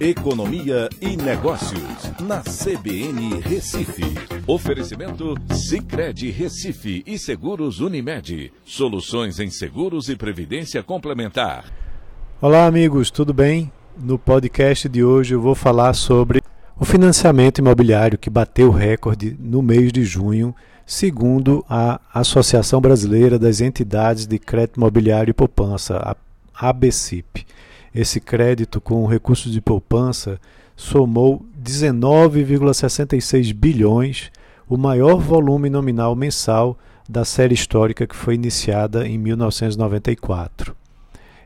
Economia e Negócios, na CBN Recife. Oferecimento Cicred Recife e Seguros Unimed. Soluções em seguros e previdência complementar. Olá, amigos, tudo bem? No podcast de hoje eu vou falar sobre o financiamento imobiliário que bateu recorde no mês de junho, segundo a Associação Brasileira das Entidades de Crédito Imobiliário e Poupança, a ABCIP. Esse crédito com recursos de poupança somou 19,66 bilhões, o maior volume nominal mensal da série histórica que foi iniciada em 1994.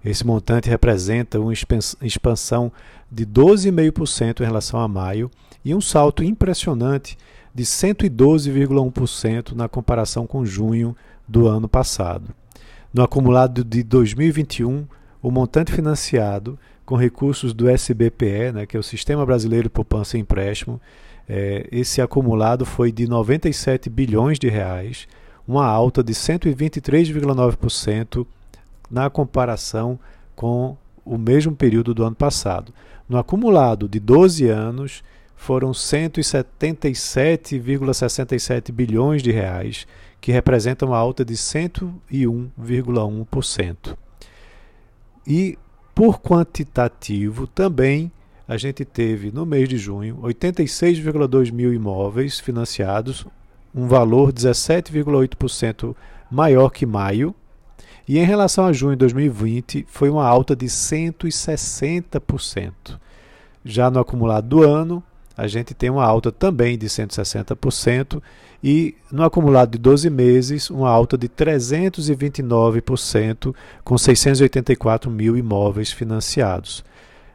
Esse montante representa uma expansão de 12,5% em relação a maio e um salto impressionante de 112,1% na comparação com junho do ano passado. No acumulado de 2021, o montante financiado com recursos do SBPE, né, que é o Sistema Brasileiro de Poupança e Empréstimo, é, esse acumulado foi de 97 bilhões de reais, uma alta de 123,9% na comparação com o mesmo período do ano passado. No acumulado de 12 anos, foram 177,67 bilhões de reais, que representa uma alta de 101,1%. E por quantitativo também a gente teve no mês de junho 86,2 mil imóveis financiados, um valor 17,8% maior que maio. E em relação a junho de 2020, foi uma alta de 160%. Já no acumulado do ano, a gente tem uma alta também de 160% e no acumulado de 12 meses, uma alta de 329%, com 684 mil imóveis financiados.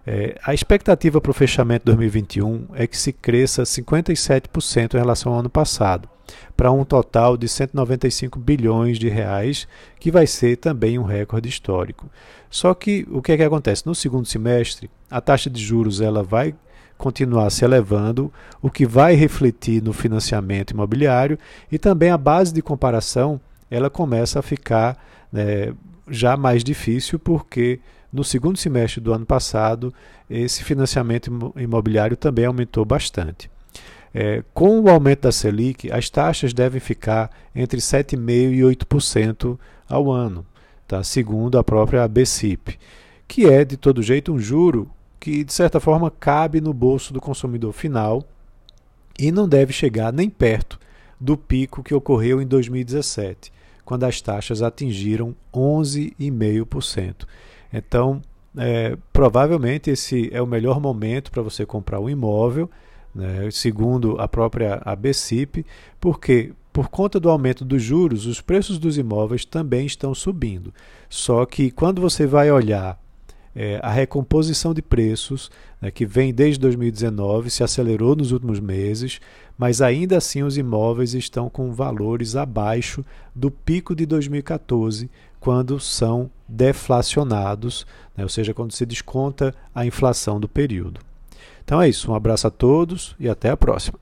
É, a expectativa para o fechamento de 2021 é que se cresça 57% em relação ao ano passado, para um total de 195 bilhões de reais, que vai ser também um recorde histórico. Só que o que é que acontece? No segundo semestre, a taxa de juros ela vai continuar se elevando, o que vai refletir no financiamento imobiliário e também a base de comparação ela começa a ficar né, já mais difícil porque no segundo semestre do ano passado esse financiamento imobiliário também aumentou bastante. É, com o aumento da Selic, as taxas devem ficar entre 7,5% e 8% ao ano, tá? segundo a própria BCIP, que é, de todo jeito, um juro que de certa forma cabe no bolso do consumidor final e não deve chegar nem perto do pico que ocorreu em 2017, quando as taxas atingiram 11,5%. Então, é, provavelmente esse é o melhor momento para você comprar um imóvel, né, segundo a própria ABCIP, porque por conta do aumento dos juros, os preços dos imóveis também estão subindo. Só que quando você vai olhar é, a recomposição de preços, né, que vem desde 2019, se acelerou nos últimos meses, mas ainda assim os imóveis estão com valores abaixo do pico de 2014, quando são deflacionados, né, ou seja, quando se desconta a inflação do período. Então é isso, um abraço a todos e até a próxima.